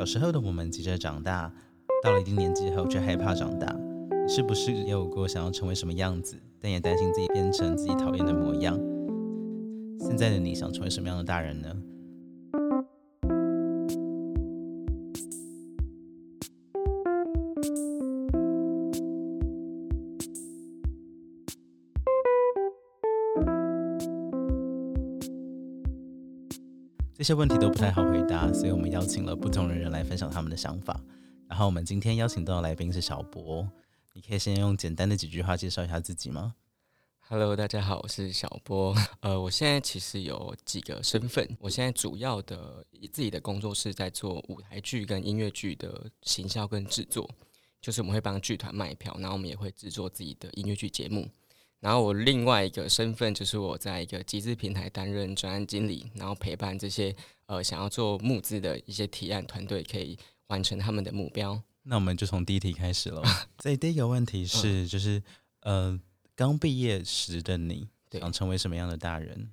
小时候的我们急着长大，到了一定年纪后却害怕长大。是不是也有过想要成为什么样子，但也担心自己变成自己讨厌的模样？现在的你想成为什么样的大人呢？这些问题都不太好回答，所以我们邀请了不同的人来分享他们的想法。然后我们今天邀请到的来宾是小博，你可以先用简单的几句话介绍一下自己吗？Hello，大家好，我是小波。呃，我现在其实有几个身份，我现在主要的自己的工作是在做舞台剧跟音乐剧的行销跟制作，就是我们会帮剧团卖票，然后我们也会制作自己的音乐剧节目。然后我另外一个身份就是我在一个集资平台担任专案经理，然后陪伴这些呃想要做募资的一些提案团队，可以完成他们的目标。那我们就从第一题开始了。所以第一个问题是，就是呃刚毕业时的你想成为什么样的大人？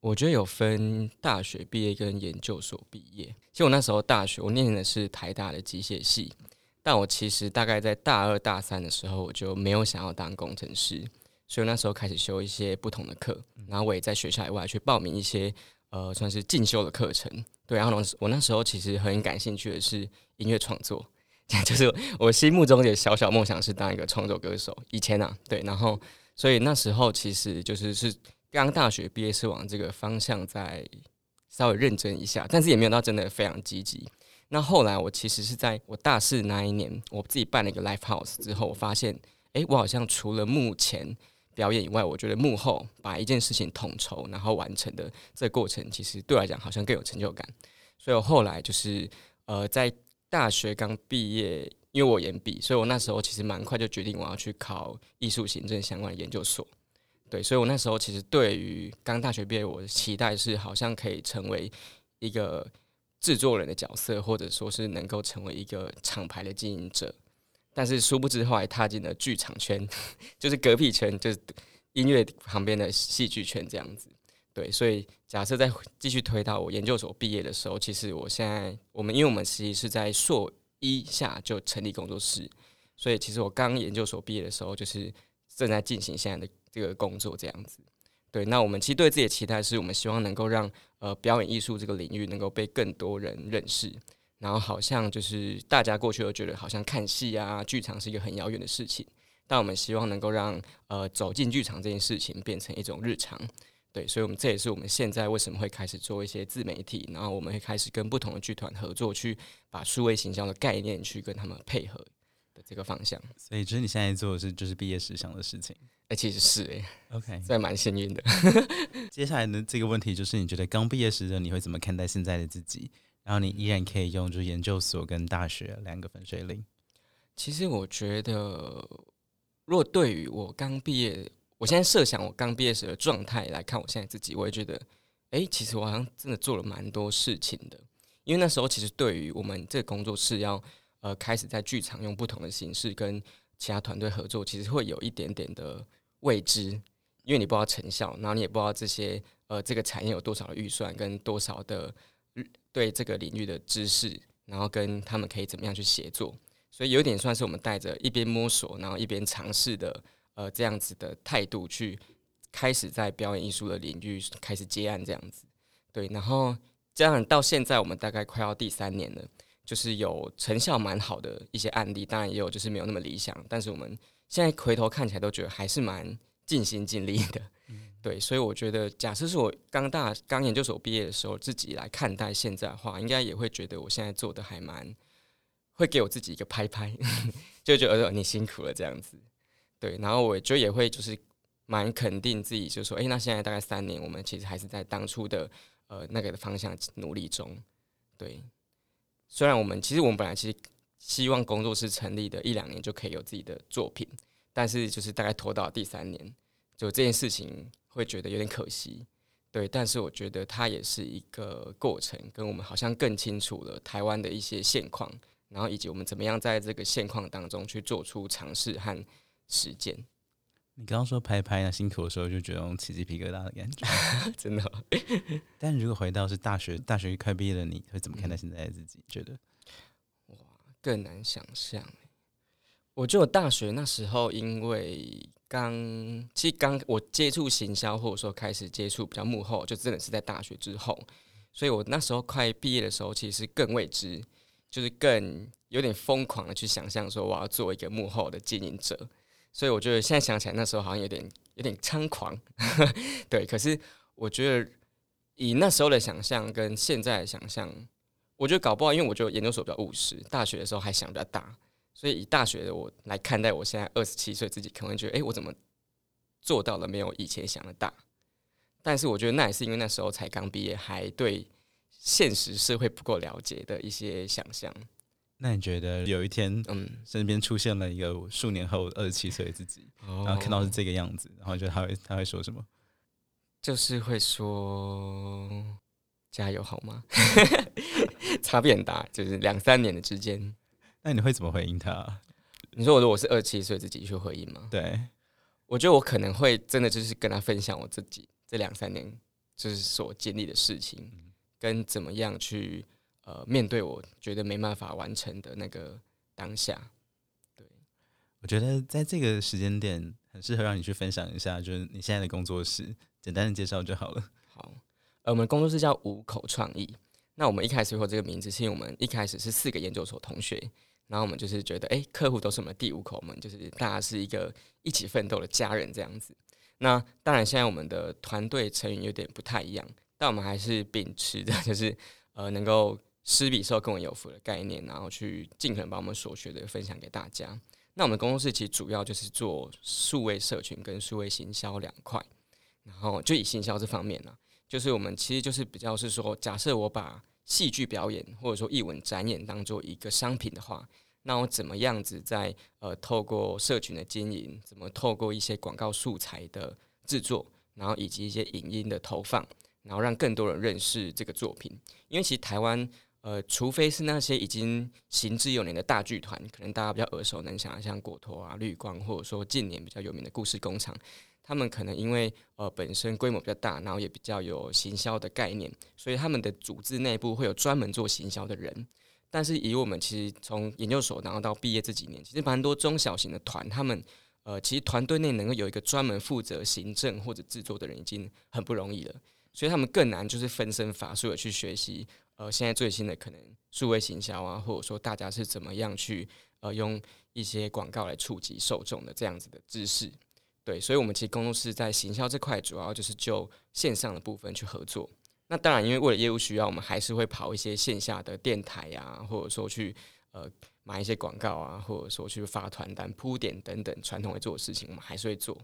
我觉得有分大学毕业跟研究所毕业。其实我那时候大学我念的是台大的机械系，但我其实大概在大二大三的时候，我就没有想要当工程师。所以那时候开始修一些不同的课，然后我也在学校以外去报名一些呃算是进修的课程。对，然后我那时候其实很感兴趣的是音乐创作，就是我心目中的小小梦想是当一个创作歌手。以前啊，对，然后所以那时候其实就是是刚大学毕业是往这个方向在稍微认真一下，但是也没有到真的非常积极。那后来我其实是在我大四那一年，我自己办了一个 live house 之后，我发现，哎，我好像除了目前表演以外，我觉得幕后把一件事情统筹然后完成的这过程，其实对我来讲好像更有成就感。所以我后来就是呃，在大学刚毕业，因为我研毕，所以我那时候其实蛮快就决定我要去考艺术行政相关的研究所。对，所以我那时候其实对于刚大学毕业，我的期待是好像可以成为一个制作人的角色，或者说是能够成为一个厂牌的经营者。但是殊不知，后来踏进了剧场圈，就是隔壁圈，就是音乐旁边的戏剧圈这样子。对，所以假设再继续推到我研究所毕业的时候，其实我现在我们因为我们其实是在硕一下就成立工作室，所以其实我刚研究所毕业的时候，就是正在进行现在的这个工作这样子。对，那我们其实对自己的期待是我们希望能够让呃表演艺术这个领域能够被更多人认识。然后好像就是大家过去都觉得好像看戏啊、剧场是一个很遥远的事情，但我们希望能够让呃走进剧场这件事情变成一种日常，对，所以我们这也是我们现在为什么会开始做一些自媒体，然后我们会开始跟不同的剧团合作，去把数位形象的概念去跟他们配合的这个方向。所以，其实你现在做的是就是毕业时想的事情，哎，其实是哎，OK，算蛮幸运的。接下来的这个问题就是，你觉得刚毕业时的你会怎么看待现在的自己？然后你依然可以用就是研究所跟大学两个分水岭。其实我觉得，如果对于我刚毕业，我现在设想我刚毕业时的状态来看，我现在自己，我也觉得，哎，其实我好像真的做了蛮多事情的。因为那时候其实对于我们这个工作室要呃开始在剧场用不同的形式跟其他团队合作，其实会有一点点的未知，因为你不知道成效，然后你也不知道这些呃这个产业有多少的预算跟多少的。对这个领域的知识，然后跟他们可以怎么样去协作，所以有点算是我们带着一边摸索，然后一边尝试的，呃，这样子的态度去开始在表演艺术的领域开始接案这样子。对，然后这样到现在我们大概快要第三年了，就是有成效蛮好的一些案例，当然也有就是没有那么理想，但是我们现在回头看起来都觉得还是蛮尽心尽力的。对，所以我觉得，假设是我刚大刚研究所毕业的时候，自己来看待现在的话，应该也会觉得我现在做的还蛮，会给我自己一个拍拍，就觉得你辛苦了这样子。对，然后我就也会就是蛮肯定自己，就说，哎，那现在大概三年，我们其实还是在当初的呃那个的方向努力中。对，虽然我们其实我们本来其实希望工作室成立的一两年就可以有自己的作品，但是就是大概拖到第三年，就这件事情。会觉得有点可惜，对，但是我觉得它也是一个过程，跟我们好像更清楚了台湾的一些现况，然后以及我们怎么样在这个现况当中去做出尝试和实践。你刚刚说拍拍那辛苦的时候，就觉得种起鸡皮疙瘩的感觉，真的。但如果回到是大学，大学快毕业的你会怎么看待现在的自己？觉得哇更难想象。我觉得我大学那时候，因为刚其实刚我接触行销，或者说开始接触比较幕后，就真的是在大学之后，所以我那时候快毕业的时候，其实更未知，就是更有点疯狂的去想象说我要做一个幕后的经营者。所以我觉得现在想起来，那时候好像有点有点猖狂，对。可是我觉得以那时候的想象跟现在的想象，我觉得搞不好，因为我觉得研究所比较务实，大学的时候还想比较大。所以以大学的我来看待我现在二十七岁自己，可能觉得，哎，我怎么做到了没有以前想的大？但是我觉得那也是因为那时候才刚毕业，还对现实社会不够了解的一些想象。那你觉得有一天，嗯，身边出现了一个数年后二十七岁的自己，然后看到是这个样子，然后觉得他会他会说什么？就是会说加油好吗？差别很大，就是两三年的之间。那你会怎么回应他？你说我如果是二七岁自己去回应吗？对，我觉得我可能会真的就是跟他分享我自己这两三年就是所经历的事情，跟怎么样去呃面对我觉得没办法完成的那个当下。对，我觉得在这个时间点很适合让你去分享一下，就是你现在的工作室，简单的介绍就好了。好，呃，我们工作室叫五口创意。那我们一开始有这个名字，是因为我们一开始是四个研究所同学。然后我们就是觉得，哎，客户都是我们的第五口们，就是大家是一个一起奋斗的家人这样子。那当然，现在我们的团队成员有点不太一样，但我们还是秉持着，就是呃，能够施比受更有福的概念，然后去尽可能把我们所学的分享给大家。那我们工作室其实主要就是做数位社群跟数位行销两块，然后就以行销这方面呢，就是我们其实就是比较是说，假设我把戏剧表演或者说艺文展演当做一个商品的话。那我怎么样子在呃透过社群的经营，怎么透过一些广告素材的制作，然后以及一些影音的投放，然后让更多人认识这个作品？因为其实台湾呃，除非是那些已经行之有年的大剧团，可能大家比较耳熟能详，像果陀啊、绿光，或者说近年比较有名的故事工厂，他们可能因为呃本身规模比较大，然后也比较有行销的概念，所以他们的组织内部会有专门做行销的人。但是以我们其实从研究所然后到毕业这几年，其实蛮多中小型的团，他们呃其实团队内能够有一个专门负责行政或者制作的人已经很不容易了，所以他们更难就是分身乏术的去学习呃现在最新的可能数位行销啊，或者说大家是怎么样去呃用一些广告来触及受众的这样子的知识，对，所以我们其实工作室在行销这块主要就是就线上的部分去合作。那当然，因为为了业务需要，我们还是会跑一些线下的电台呀，或者说去呃买一些广告啊，或者说去发传单、铺点等等传统会做的事情，我们还是会做。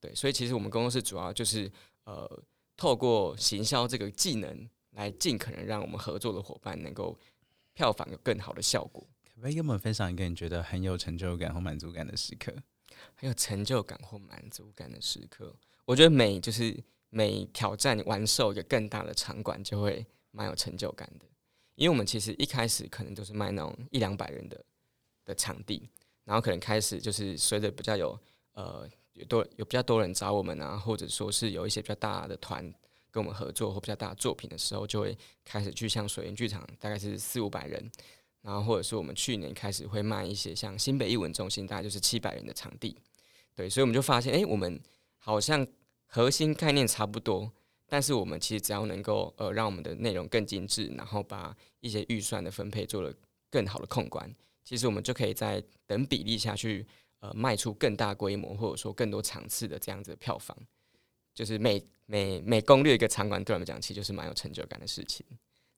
对，所以其实我们工作室主要就是呃透过行销这个技能，来尽可能让我们合作的伙伴能够票房有更好的效果。可不可以跟我们分享一个你觉得很有成就感和满足感的时刻？很有成就感或满足感的时刻，我觉得每就是。每挑战完售一个更大的场馆，就会蛮有成就感的。因为我们其实一开始可能都是卖那种一两百人的的场地，然后可能开始就是随着比较有呃有多有比较多人找我们啊，或者说是有一些比较大的团跟我们合作或比较大的作品的时候，就会开始去像水源剧场，大概是四五百人，然后或者是我们去年开始会卖一些像新北艺文中心，大概就是七百人的场地。对，所以我们就发现，哎，我们好像。核心概念差不多，但是我们其实只要能够呃让我们的内容更精致，然后把一些预算的分配做了更好的控管，其实我们就可以在等比例下去呃卖出更大规模或者说更多场次的这样子的票房，就是每每每攻略一个场馆对我们讲，其实就是蛮有成就感的事情。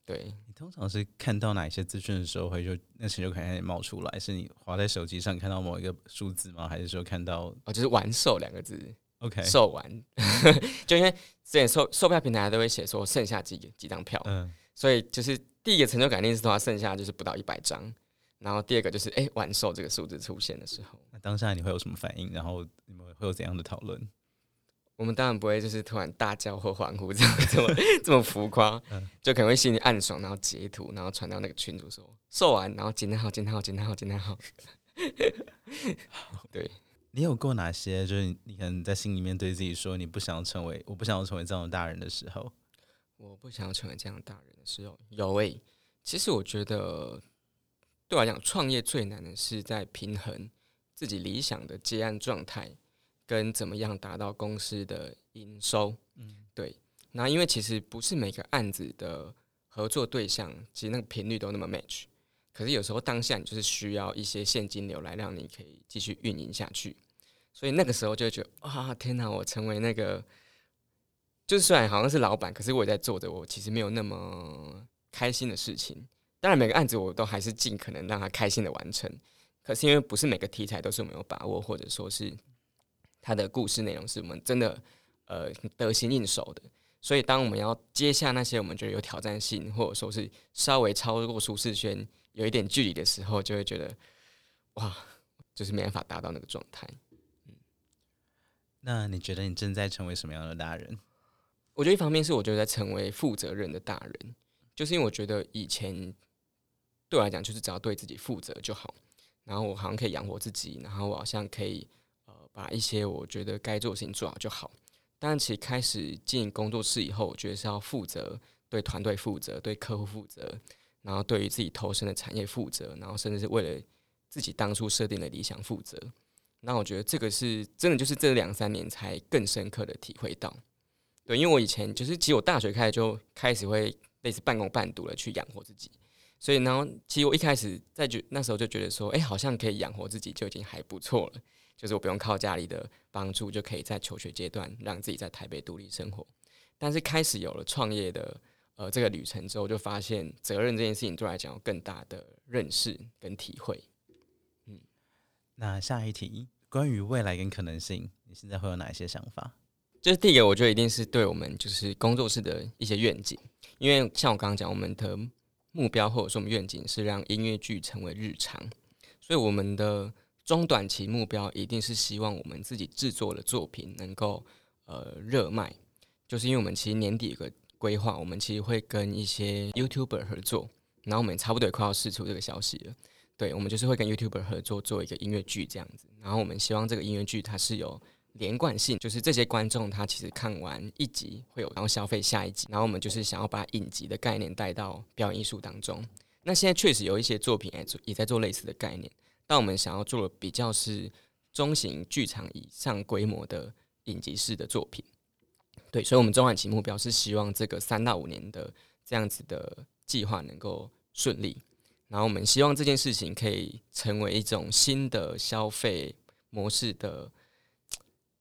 对你通常是看到哪些资讯的时候会就那时就感开始冒出来？是你滑在手机上看到某一个数字吗？还是说看到哦就是完售两个字？OK，售完，就因为之前售售票平台都会写说剩下几几张票，嗯，所以就是第一个成就感定是话剩下就是不到一百张，然后第二个就是哎完售这个数字出现的时候，那当下你会有什么反应？然后你们会有怎样的讨论？我们当然不会就是突然大叫或欢呼这样 这么这么浮夸，就可能会心里暗爽，然后截图，然后传到那个群主说售完，然后惊叹号惊叹号惊叹号惊叹号，对。你有过哪些？就是你可能在心里面对自己说，你不想要成为，我不想要成为这样的大人的时候。我不想要成为这样的大人的时候，有诶。其实我觉得对我来讲，创业最难的是在平衡自己理想的接案状态，跟怎么样达到公司的营收。嗯，对。那因为其实不是每个案子的合作对象，其实那个频率都那么 match。可是有时候当下你就是需要一些现金流来让你可以继续运营下去。所以那个时候就觉得，啊，天哪！我成为那个，就是虽然好像是老板，可是我也在做着我其实没有那么开心的事情。当然，每个案子我都还是尽可能让他开心的完成。可是因为不是每个题材都是我们有把握，或者说是他的故事内容是我们真的呃得心应手的。所以当我们要接下那些我们觉得有挑战性，或者说是稍微超过舒适圈有一点距离的时候，就会觉得哇，就是没办法达到那个状态。嗯那你觉得你正在成为什么样的大人？我觉得一方面是我觉得在成为负责任的大人，就是因为我觉得以前对我来讲就是只要对自己负责就好，然后我好像可以养活自己，然后我好像可以呃把一些我觉得该做的事情做好就好。但其实开始进工作室以后，我觉得是要负责对团队负责，对客户负责，然后对于自己投身的产业负责，然后甚至是为了自己当初设定的理想负责。那我觉得这个是真的，就是这两三年才更深刻的体会到。对，因为我以前就是，其实我大学开始就开始会类似半工半读的去养活自己，所以呢，其实我一开始在觉那时候就觉得说，哎，好像可以养活自己就已经还不错了，就是我不用靠家里的帮助就可以在求学阶段让自己在台北独立生活。但是开始有了创业的呃这个旅程之后，就发现责任这件事情对我来讲有更大的认识跟体会。嗯那下一题，关于未来跟可能性，你现在会有哪一些想法？就是第一个，我觉得一定是对我们就是工作室的一些愿景，因为像我刚刚讲，我们的目标或者说我们愿景是让音乐剧成为日常，所以我们的中短期目标一定是希望我们自己制作的作品能够呃热卖，就是因为我们其实年底有个规划，我们其实会跟一些 YouTuber 合作，然后我们差不多也快要试出这个消息了。对，我们就是会跟 YouTuber 合作做一个音乐剧这样子，然后我们希望这个音乐剧它是有连贯性，就是这些观众他其实看完一集会有然后消费下一集，然后我们就是想要把影集的概念带到表演艺术当中。那现在确实有一些作品也也在做类似的概念，但我们想要做的比较是中型剧场以上规模的影集式的作品。对，所以我们中短期目标是希望这个三到五年的这样子的计划能够顺利。然后我们希望这件事情可以成为一种新的消费模式的，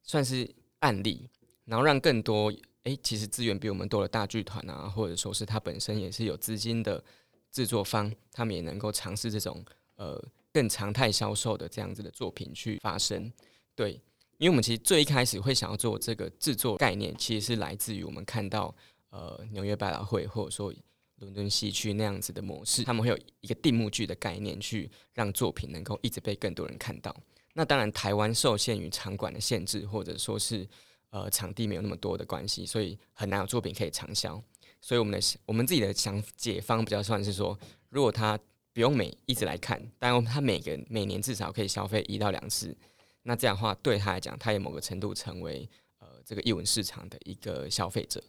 算是案例，然后让更多诶，其实资源比我们多的大剧团啊，或者说是它本身也是有资金的制作方，他们也能够尝试这种呃更常态销售的这样子的作品去发生。对，因为我们其实最一开始会想要做这个制作概念，其实是来自于我们看到呃纽约百老汇或者说。伦敦西区那样子的模式，他们会有一个定目剧的概念，去让作品能够一直被更多人看到。那当然，台湾受限于场馆的限制，或者说是呃场地没有那么多的关系，所以很难有作品可以长销。所以我们的我们自己的想解方比较算是说，如果他不用每一直来看，但他每个每年至少可以消费一到两次，那这样的话对他来讲，他也某个程度成为呃这个艺文市场的一个消费者。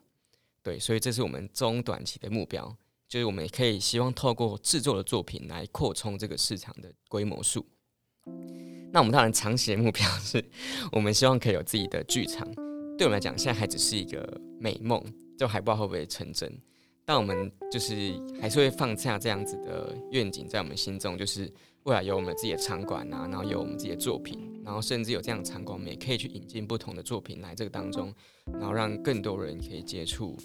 对，所以这是我们中短期的目标，就是我们也可以希望透过制作的作品来扩充这个市场的规模数。那我们当然长期的目标是，我们希望可以有自己的剧场。对我们来讲，现在还只是一个美梦，就还不知道会不会成真。但我们就是还是会放下这样子的愿景在我们心中，就是未来有我们自己的场馆啊，然后有我们自己的作品，然后甚至有这样的场馆，我们也可以去引进不同的作品来这个当中，然后让更多人可以接触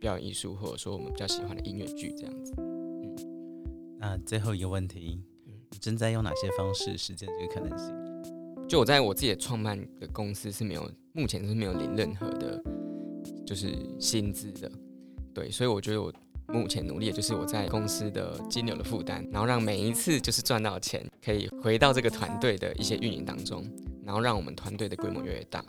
表演艺术，或者说我们比较喜欢的音乐剧这样子。嗯，那最后一个问题，你正在用哪些方式实践这个可能性？就我在我自己的创办的公司是没有，目前是没有领任何的，就是薪资的。对，所以我觉得我目前努力的就是我在公司的金流的负担，然后让每一次就是赚到钱可以回到这个团队的一些运营当中，然后让我们团队的规模越来越大。